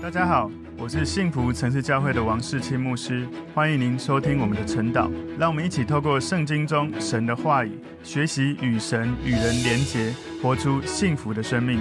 大家好，我是幸福城市教会的王世清牧师，欢迎您收听我们的晨祷。让我们一起透过圣经中神的话语，学习与神与人连结，活出幸福的生命。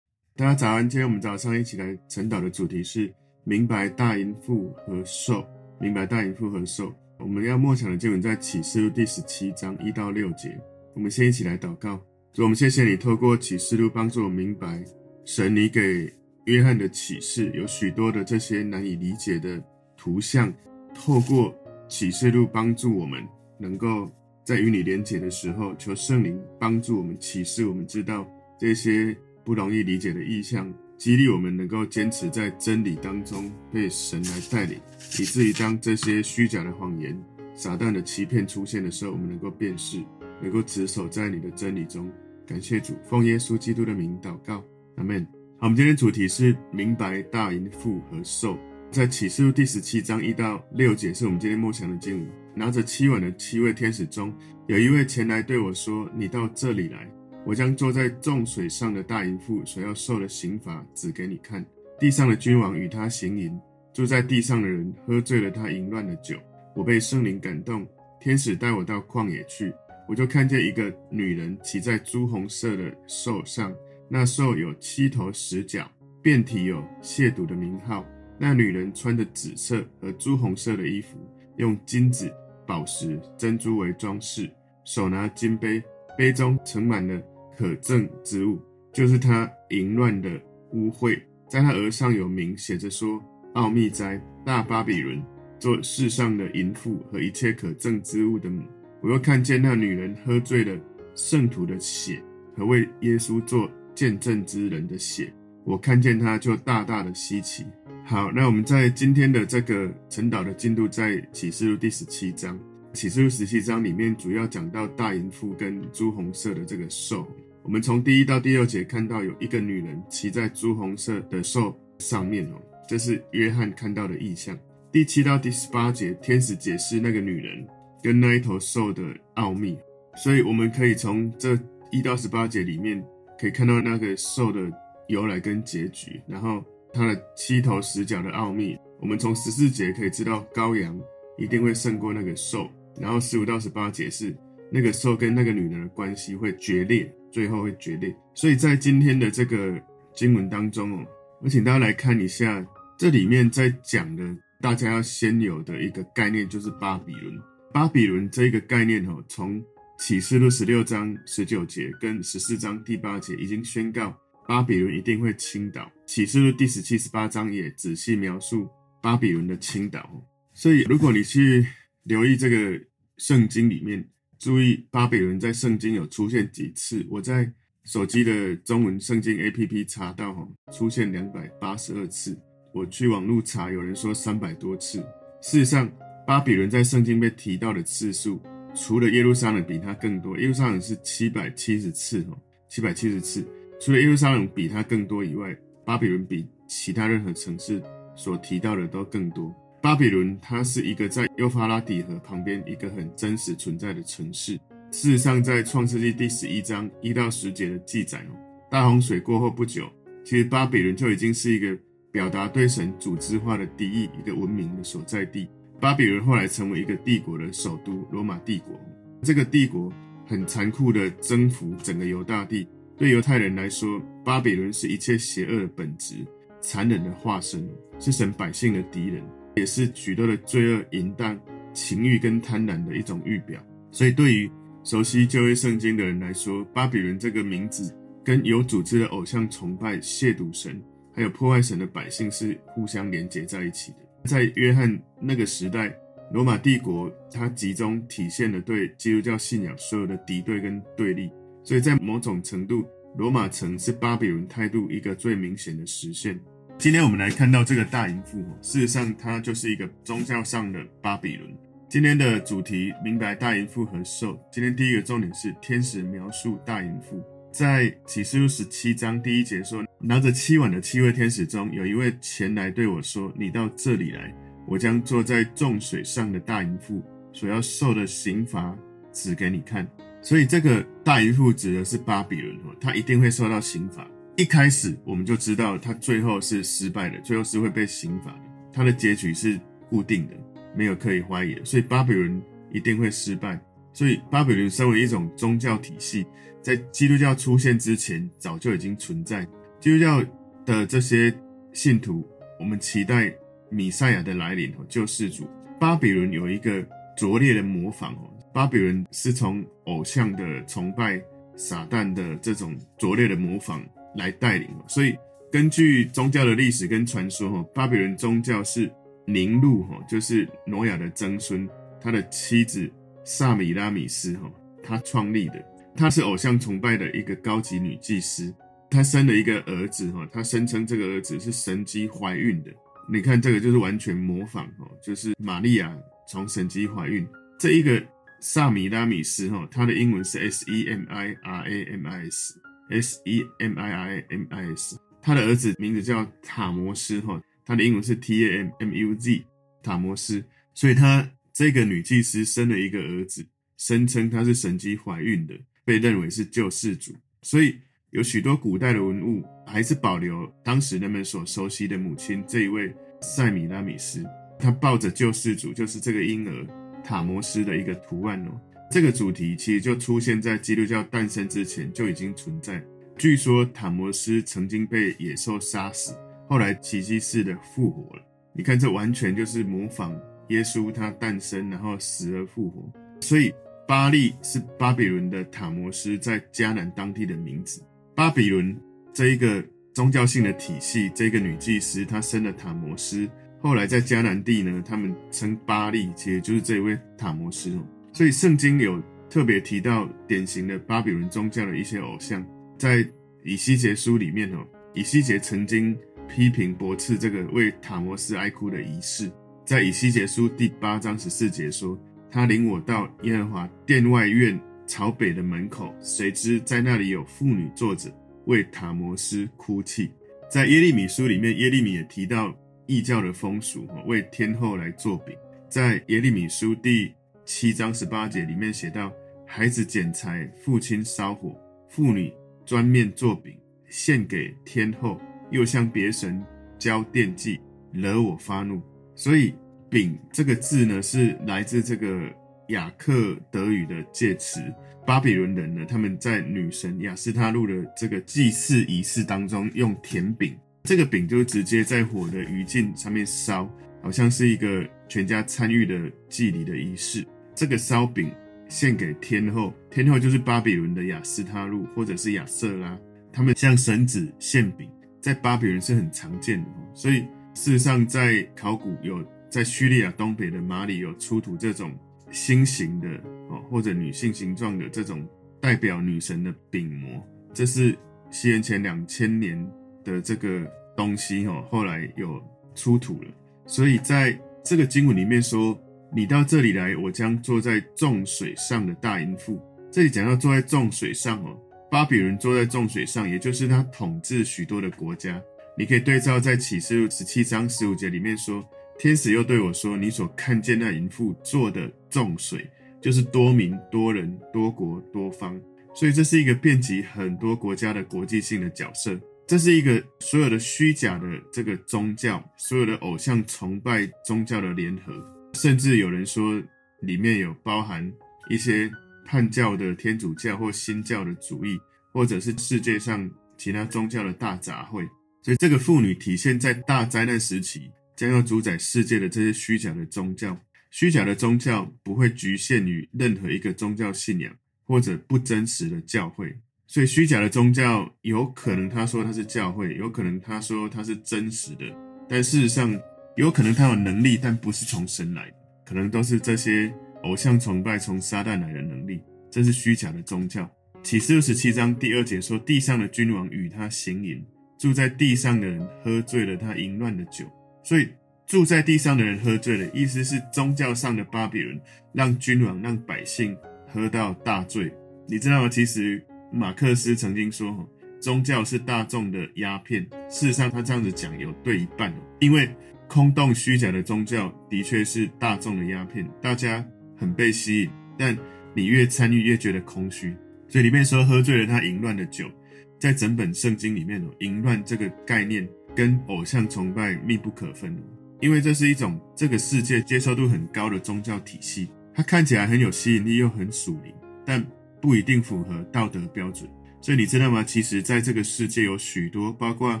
大家早安，今天我们早上一起来晨祷的主题是明白大淫妇和兽。明白大淫妇和兽，我们要默想的经文在启示录第十七章一到六节。我们先一起来祷告，主，我们谢谢你透过启示录帮助我明白神你给。约翰的启示有许多的这些难以理解的图像，透过启示录帮助我们，能够在与你连结的时候，求圣灵帮助我们启示，我们知道这些不容易理解的意象，激励我们能够坚持在真理当中，被神来带领，以至于当这些虚假的谎言、撒旦的欺骗出现的时候，我们能够辨识，能够持守在你的真理中。感谢主，奉耶稣基督的名祷告，阿门。我们今天主题是明白大淫妇和兽，在启示录第十七章一到六节是我们今天默想的经文。拿着七碗的七位天使中，有一位前来对我说：“你到这里来，我将坐在众水上的大淫妇所要受的刑罚指给你看。地上的君王与他行淫，住在地上的人喝醉了他淫乱的酒。我被圣灵感动，天使带我到旷野去，我就看见一个女人骑在朱红色的兽上。”那兽有七头十角，遍体有亵渎的名号。那女人穿着紫色和朱红色的衣服，用金子、宝石、珍珠为装饰，手拿金杯，杯中盛满了可憎之物，就是她淫乱的污秽。在她额上有名写着说：“奥秘哉，大巴比伦，做世上的淫妇和一切可憎之物的母。”我又看见那女人喝醉了圣徒的血和为耶稣做。见证之人的血，我看见他就大大的稀奇。好，那我们在今天的这个晨祷的进度，在启示录第十七章。启示录十七章里面主要讲到大淫妇跟朱红色的这个兽。我们从第一到第六节看到有一个女人骑在朱红色的兽上面哦，这是约翰看到的异象。第七到第十八节，天使解释那个女人跟那一头兽的奥秘。所以我们可以从这一到十八节里面。可以看到那个兽的由来跟结局，然后它的七头十角的奥秘。我们从十四节可以知道羔羊一定会胜过那个兽，然后十五到十八节是那个兽跟那个女人的关系会决裂，最后会决裂。所以在今天的这个经文当中哦，我请大家来看一下这里面在讲的，大家要先有的一个概念就是巴比伦。巴比伦这个概念哦，从启示录十六章十九节跟十四章第八节已经宣告巴比伦一定会倾倒。启示录第十七、十八章也仔细描述巴比伦的倾倒。所以，如果你去留意这个圣经里面，注意巴比伦在圣经有出现几次。我在手机的中文圣经 APP 查到，哈，出现两百八十二次。我去网络查，有人说三百多次。事实上，巴比伦在圣经被提到的次数。除了耶路撒冷比它更多，耶路撒冷是七百七十次哦，七百七十次。除了耶路撒冷比它更多以外，巴比伦比其他任何城市所提到的都更多。巴比伦它是一个在幼发拉底河旁边一个很真实存在的城市。事实上，在创世纪第十一章一到十节的记载哦，大洪水过后不久，其实巴比伦就已经是一个表达对神组织化的敌意，一个文明的所在地。巴比伦后来成为一个帝国的首都，罗马帝国。这个帝国很残酷地征服整个犹大地。对犹太人来说，巴比伦是一切邪恶的本质，残忍的化身，是神百姓的敌人，也是许多的罪恶、淫荡、情欲跟贪婪的一种预表。所以，对于熟悉旧约圣经的人来说，巴比伦这个名字跟有组织的偶像崇拜、亵渎神，还有破坏神的百姓是互相连结在一起的。在约翰那个时代，罗马帝国它集中体现了对基督教信仰所有的敌对跟对立，所以在某种程度，罗马城是巴比伦态度一个最明显的实现。今天我们来看到这个大淫妇，事实上它就是一个宗教上的巴比伦。今天的主题明白大淫妇和兽。今天第一个重点是天使描述大淫妇。在启示录十七章第一节说，拿着七碗的七位天使中，有一位前来对我说：“你到这里来，我将坐在众水上的大淫妇所要受的刑罚指给你看。”所以这个大淫妇指的是巴比伦，他一定会受到刑罚。一开始我们就知道他最后是失败的，最后是会被刑罚的。他的结局是固定的，没有可以怀疑的。所以巴比伦一定会失败。所以巴比伦身为一种宗教体系，在基督教出现之前早就已经存在。基督教的这些信徒，我们期待弥赛亚的来临，救世主。巴比伦有一个拙劣的模仿哦，巴比伦是从偶像的崇拜、撒旦的这种拙劣的模仿。来带领，所以根据宗教的历史跟传说，哈，巴比伦宗教是宁录，哈，就是挪亚的曾孙，他的妻子萨米拉米斯，哈，他创立的。他是偶像崇拜的一个高级女祭司，他生了一个儿子，哈，他声称这个儿子是神迹怀孕的。你看这个就是完全模仿，哈，就是玛利亚从神迹怀孕。这一个萨米拉米斯，哈，他的英文是 S E M I R A M I S。S E M I I M I S，他的儿子名字叫塔摩斯哈，他的英文是 T A M M U Z，塔摩斯。所以他这个女祭司生了一个儿子，声称她是神迹怀孕的，被认为是救世主。所以有许多古代的文物还是保留当时人们所熟悉的母亲这一位塞米拉米斯，她抱着救世主，就是这个婴儿塔摩斯的一个图案哦。这个主题其实就出现在基督教诞生之前就已经存在。据说塔摩斯曾经被野兽杀死，后来奇迹似的复活了。你看，这完全就是模仿耶稣他诞生，然后死而复活。所以巴力是巴比伦的塔摩斯在迦南当地的名字。巴比伦这一个宗教性的体系，这个女祭司她生了塔摩斯，后来在迦南地呢，他们称巴力，其实就是这位塔摩斯。所以圣经有特别提到典型的巴比伦宗教的一些偶像，在以西结书里面哦，以西结曾经批评驳斥这个为塔摩斯哀哭的仪式，在以西结书第八章十四节说：“他领我到耶和华殿外院朝北的门口，谁知在那里有妇女坐着为塔摩斯哭泣。”在耶利米书里面，耶利米也提到异教的风俗，为天后来做饼。在耶利米书第七章十八节里面写到：孩子捡柴，父亲烧火，妇女专面做饼，献给天后，又向别神交奠祭，惹我发怒。所以“饼”这个字呢，是来自这个雅克德语的介词。巴比伦人呢，他们在女神亚斯他录的这个祭祀仪式当中，用甜饼，这个饼就直接在火的余烬上面烧，好像是一个全家参与的祭礼的仪式。这个烧饼献给天后，天后就是巴比伦的亚斯他录或者是亚瑟拉，他们向神子献饼，在巴比伦是很常见的。所以事实上，在考古有在叙利亚东北的马里有出土这种心形的哦，或者女性形状的这种代表女神的饼模，这是西元前两千年的这个东西哦，后来有出土了。所以在这个经文里面说。你到这里来，我将坐在众水上的大淫妇。这里讲到坐在众水上哦，巴比伦坐在众水上，也就是他统治许多的国家。你可以对照在启示录十七章十五节里面说，天使又对我说：“你所看见那淫妇做的众水，就是多民、多人、多国、多方。”所以这是一个遍及很多国家的国际性的角色。这是一个所有的虚假的这个宗教，所有的偶像崇拜宗教的联合。甚至有人说，里面有包含一些叛教的天主教或新教的主义，或者是世界上其他宗教的大杂烩。所以，这个妇女体现在大灾难时期将要主宰世界的这些虚假的宗教。虚假的宗教不会局限于任何一个宗教信仰或者不真实的教会。所以，虚假的宗教有可能他说他是教会，有可能他说他是真实的，但事实上。有可能他有能力，但不是从神来的，可能都是这些偶像崇拜从撒旦来的能力，这是虚假的宗教。启示录十七章第二节说：“地上的君王与他行淫，住在地上的人喝醉了他淫乱的酒。”所以住在地上的人喝醉了，意思是宗教上的巴比伦让君王让百姓喝到大醉。你知道吗？其实马克思曾经说：“宗教是大众的鸦片。”事实上，他这样子讲有对一半，因为。空洞虚假的宗教的确是大众的鸦片，大家很被吸引，但你越参与越觉得空虚。所以里面说喝醉了他淫乱的酒，在整本圣经里面哦，淫乱这个概念跟偶像崇拜密不可分，因为这是一种这个世界接受度很高的宗教体系，它看起来很有吸引力又很属灵，但不一定符合道德标准。所以你知道吗？其实在这个世界有许多，包括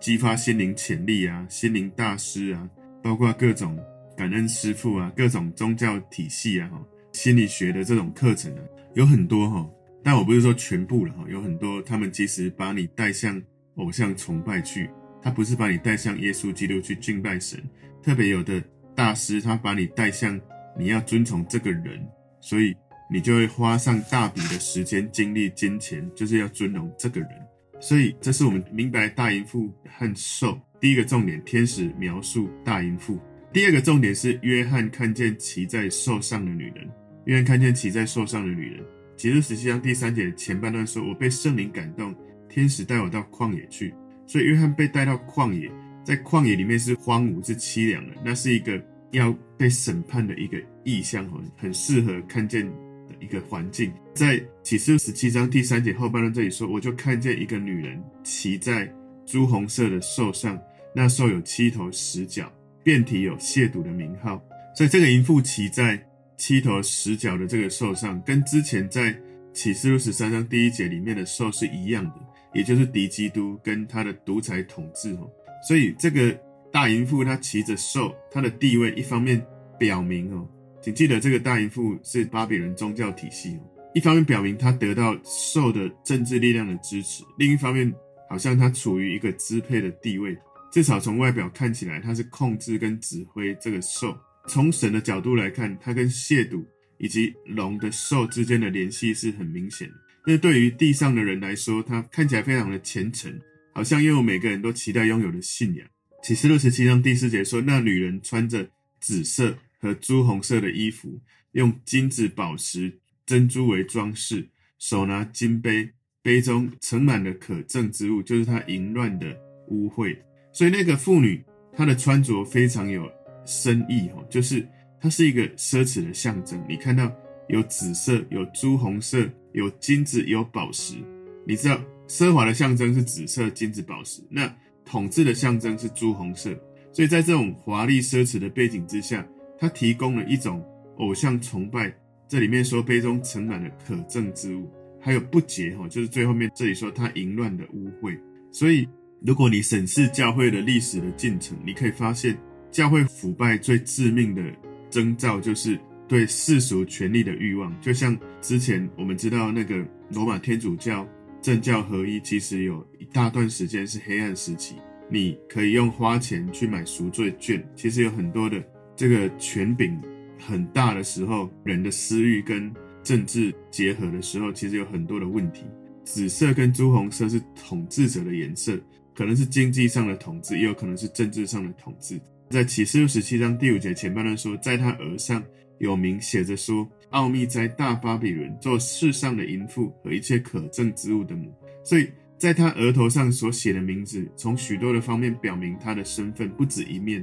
激发心灵潜力啊、心灵大师啊，包括各种感恩师父啊、各种宗教体系啊、心理学的这种课程啊，有很多哈。但我不是说全部了哈，有很多他们其实把你带向偶像崇拜去，他不是把你带向耶稣基督去敬拜神。特别有的大师，他把你带向你要遵从这个人，所以你就会花上大笔的时间、精力、金钱，就是要尊荣这个人。所以这是我们明白大淫妇和兽第一个重点，天使描述大淫妇。第二个重点是约翰看见骑在兽上的女人，约翰看见骑在兽上的女人。启示录十七章第三节前半段说：“我被圣灵感动，天使带我到旷野去。”所以约翰被带到旷野，在旷野里面是荒芜、是凄凉的，那是一个要被审判的一个意象，很很适合看见的一个环境。在启示十七章第三节后半段这里说：“我就看见一个女人骑在朱红色的兽上，那兽有七头十角，遍体有亵渎的名号。”所以这个淫妇骑在。七头十角的这个兽上，跟之前在启示录十三章第一节里面的兽是一样的，也就是敌基督跟他的独裁统治哦。所以这个大淫妇她骑着兽，她的地位一方面表明哦，请记得这个大淫妇是巴比伦宗教体系哦，一方面表明她得到兽的政治力量的支持，另一方面好像她处于一个支配的地位，至少从外表看起来，她是控制跟指挥这个兽。从神的角度来看，它跟亵渎以及龙的兽之间的联系是很明显的。那对于地上的人来说，他看起来非常的虔诚，好像拥有每个人都期待拥有的信仰。启示录十七章第四节说，那女人穿着紫色和朱红色的衣服，用金子、宝石、珍珠为装饰，手拿金杯，杯中盛满了可憎之物，就是她淫乱的污秽。所以那个妇女，她的穿着非常有。深意哦，就是它是一个奢侈的象征。你看到有紫色、有朱红色、有金子、有宝石。你知道奢华的象征是紫色、金子、宝石，那统治的象征是朱红色。所以在这种华丽奢侈的背景之下，它提供了一种偶像崇拜。这里面说杯中盛满了可憎之物，还有不洁哈，就是最后面这里说它淫乱的污秽。所以如果你审视教会的历史的进程，你可以发现。教会腐败最致命的征兆就是对世俗权力的欲望，就像之前我们知道那个罗马天主教政教合一，其实有一大段时间是黑暗时期。你可以用花钱去买赎罪券，其实有很多的这个权柄很大的时候，人的私欲跟政治结合的时候，其实有很多的问题。紫色跟朱红色是统治者的颜色，可能是经济上的统治，也有可能是政治上的统治。在启示录十七章第五节前半段说，在他额上有名写着说：“奥秘哉大巴比伦，做世上的淫妇和一切可憎之物的母。”所以，在他额头上所写的名字，从许多的方面表明他的身份不止一面。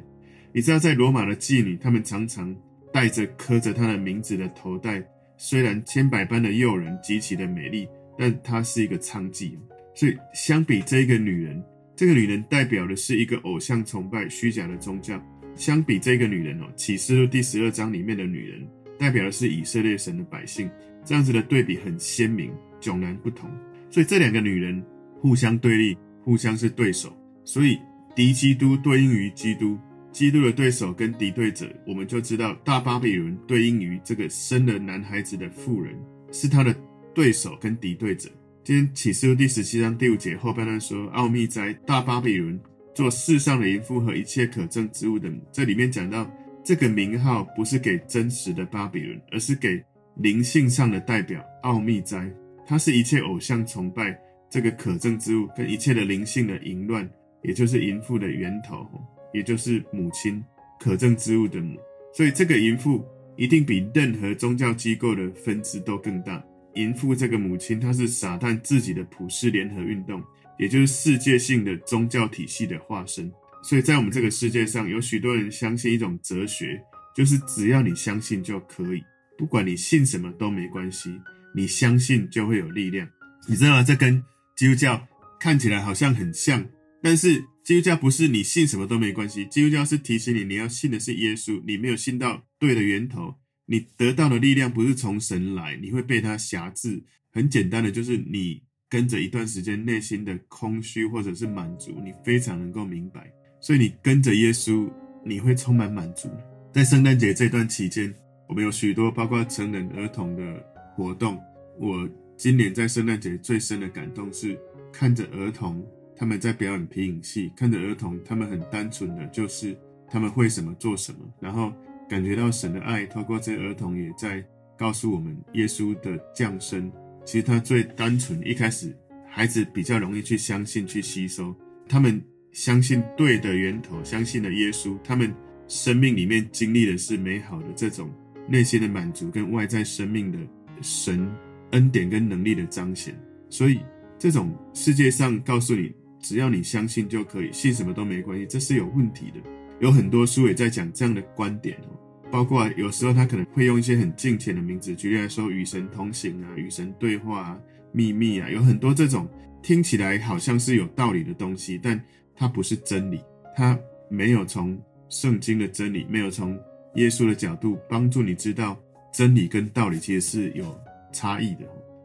你知道，在罗马的妓女，她们常常戴着刻着她的名字的头带，虽然千百般的诱人，极其的美丽，但她是一个娼妓。所以，相比这个女人。这个女人代表的是一个偶像崇拜、虚假的宗教。相比这个女人哦，启示录第十二章里面的女人，代表的是以色列神的百姓。这样子的对比很鲜明，迥然不同。所以这两个女人互相对立，互相是对手。所以敌基督对应于基督，基督的对手跟敌对者，我们就知道大巴比伦对应于这个生了男孩子的妇人，是他的对手跟敌对者。今天启示录第十七章第五节后半段说：“奥秘哉大巴比伦，做世上的淫妇和一切可憎之物的母。”这里面讲到这个名号不是给真实的巴比伦，而是给灵性上的代表。奥秘哉，它是一切偶像崇拜这个可憎之物跟一切的灵性的淫乱，也就是淫妇的源头，也就是母亲可憎之物的母。所以这个淫妇一定比任何宗教机构的分支都更大。淫妇这个母亲，她是撒旦自己的普世联合运动，也就是世界性的宗教体系的化身。所以在我们这个世界上，有许多人相信一种哲学，就是只要你相信就可以，不管你信什么都没关系，你相信就会有力量。你知道吗？这跟基督教看起来好像很像，但是基督教不是你信什么都没关系，基督教是提醒你，你要信的是耶稣，你没有信到对的源头，你得到的力量不是从神来，你会被他挟制。很简单的，就是你跟着一段时间，内心的空虚或者是满足，你非常能够明白，所以你跟着耶稣，你会充满满足。在圣诞节这段期间，我们有许多包括成人、儿童的活动，我。今年在圣诞节最深的感动是看着儿童他们在表演皮影戏，看着儿童他们很单纯的就是他们会什么做什么，然后感觉到神的爱，透过这儿童也在告诉我们耶稣的降生。其实他最单纯，一开始孩子比较容易去相信、去吸收，他们相信对的源头，相信了耶稣，他们生命里面经历的是美好的这种内心的满足跟外在生命的神。恩典跟能力的彰显，所以这种世界上告诉你，只要你相信就可以，信什么都没关系，这是有问题的。有很多书也在讲这样的观点哦，包括有时候他可能会用一些很敬虔的名字，举例来说，与神同行啊，与神对话啊，秘密啊，有很多这种听起来好像是有道理的东西，但它不是真理，它没有从圣经的真理，没有从耶稣的角度帮助你知道真理跟道理其实是有。差异的，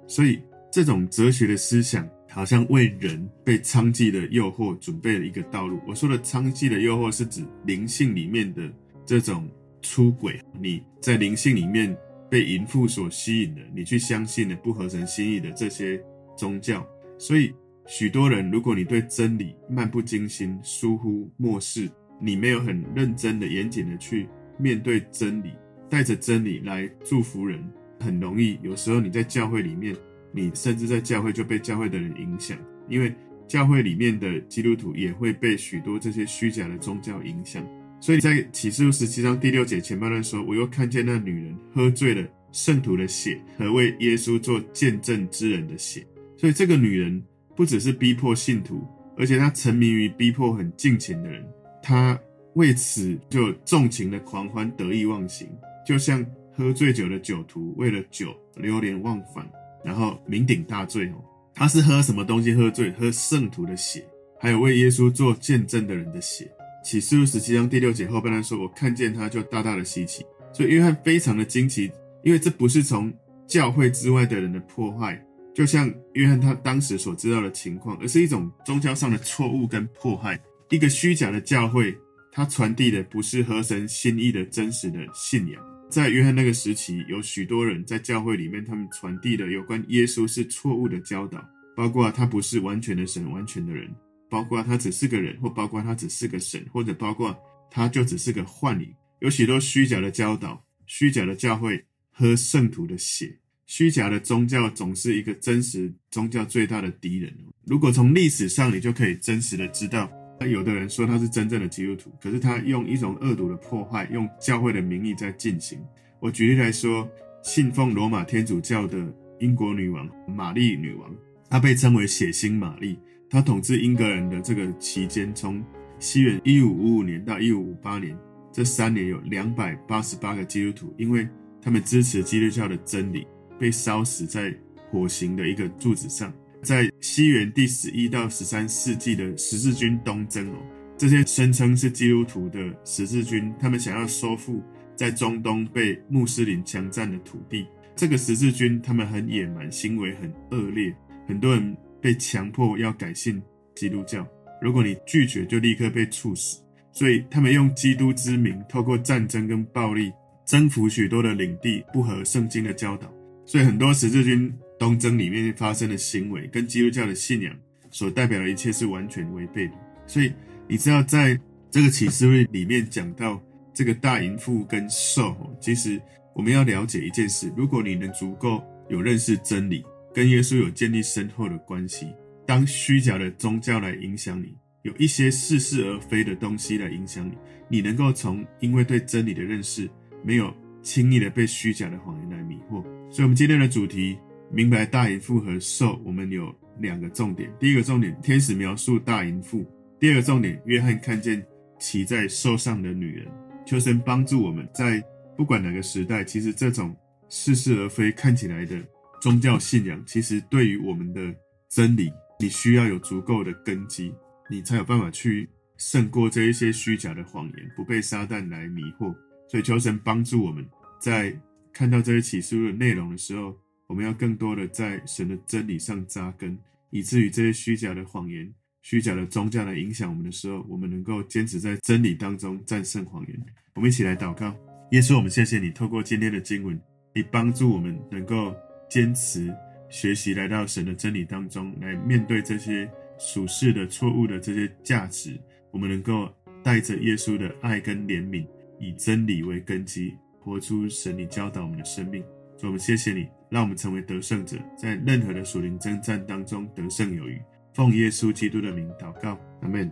所以这种哲学的思想好像为人被娼妓的诱惑准备了一个道路。我说的娼妓的诱惑是指灵性里面的这种出轨，你在灵性里面被淫妇所吸引的，你去相信了不合神心意的这些宗教。所以许多人，如果你对真理漫不经心、疏忽漠视，你没有很认真的、严谨的去面对真理，带着真理来祝福人。很容易，有时候你在教会里面，你甚至在教会就被教会的人影响，因为教会里面的基督徒也会被许多这些虚假的宗教影响。所以在启示录十七章第六节前半段说：“我又看见那女人喝醉了圣徒的血和为耶稣做见证之人的血。”所以这个女人不只是逼迫信徒，而且她沉迷于逼迫很近情的人，她为此就纵情的狂欢得意忘形，就像。喝醉酒的酒徒为了酒流连忘返，然后酩酊大醉哦。他是喝什么东西喝醉？喝圣徒的血，还有为耶稣做见证的人的血。启示录十七章第六节后半段说：“我看见他，就大大的稀奇。”所以约翰非常的惊奇，因为这不是从教会之外的人的破坏，就像约翰他当时所知道的情况，而是一种宗教上的错误跟迫害。一个虚假的教会，它传递的不是合神心意的真实的信仰。在约翰那个时期，有许多人在教会里面，他们传递的有关耶稣是错误的教导，包括他不是完全的神、完全的人，包括他只是个人，或包括他只是个神，或者包括他就只是个幻灵。有许多虚假的教导，虚假的教会喝圣徒的血，虚假的宗教总是一个真实宗教最大的敌人。如果从历史上，你就可以真实的知道。有的人说他是真正的基督徒，可是他用一种恶毒的破坏，用教会的名义在进行。我举例来说，信奉罗马天主教的英国女王玛丽女王，她被称为血腥玛丽。她统治英格兰的这个期间，从西元一五五五年到一五五八年，这三年有两百八十八个基督徒，因为他们支持基督教的真理，被烧死在火刑的一个柱子上。在西元第十一到十三世纪的十字军东征哦，这些声称是基督徒的十字军，他们想要收复在中东被穆斯林强占的土地。这个十字军他们很野蛮，行为很恶劣，很多人被强迫要改信基督教。如果你拒绝，就立刻被处死。所以他们用基督之名，透过战争跟暴力征服许多的领地，不合圣经的教导。所以很多十字军。东征里面发生的行为跟基督教的信仰所代表的一切是完全违背的，所以你知道，在这个启示录里面讲到这个大淫妇跟兽，其实我们要了解一件事：如果你能足够有认识真理，跟耶稣有建立深厚的关系，当虚假的宗教来影响你，有一些似是而非的东西来影响你，你能够从因为对真理的认识，没有轻易的被虚假的谎言来迷惑。所以，我们今天的主题。明白大淫妇和兽，我们有两个重点。第一个重点，天使描述大淫妇；第二个重点，约翰看见骑在兽上的女人。求神帮助我们在不管哪个时代，其实这种似是而非看起来的宗教信仰，其实对于我们的真理你需要有足够的根基，你才有办法去胜过这一些虚假的谎言，不被撒旦来迷惑。所以求神帮助我们，在看到这些启示录的内容的时候，我们要更多的在神的真理上扎根，以至于这些虚假的谎言、虚假的宗教来影响我们的时候，我们能够坚持在真理当中战胜谎言。我们一起来祷告，耶稣，我们谢谢你，透过今天的经文，你帮助我们能够坚持。学习来到神的真理当中，来面对这些属世的错误的这些价值，我们能够带着耶稣的爱跟怜悯，以真理为根基，活出神你教导我们的生命。所以我们谢谢你，让我们成为得胜者，在任何的属灵征战当中得胜有余。奉耶稣基督的名祷告，阿门。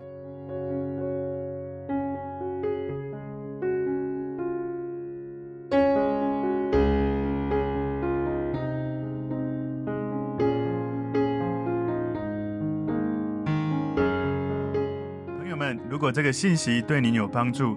朋友们如果这个信息对您有帮助，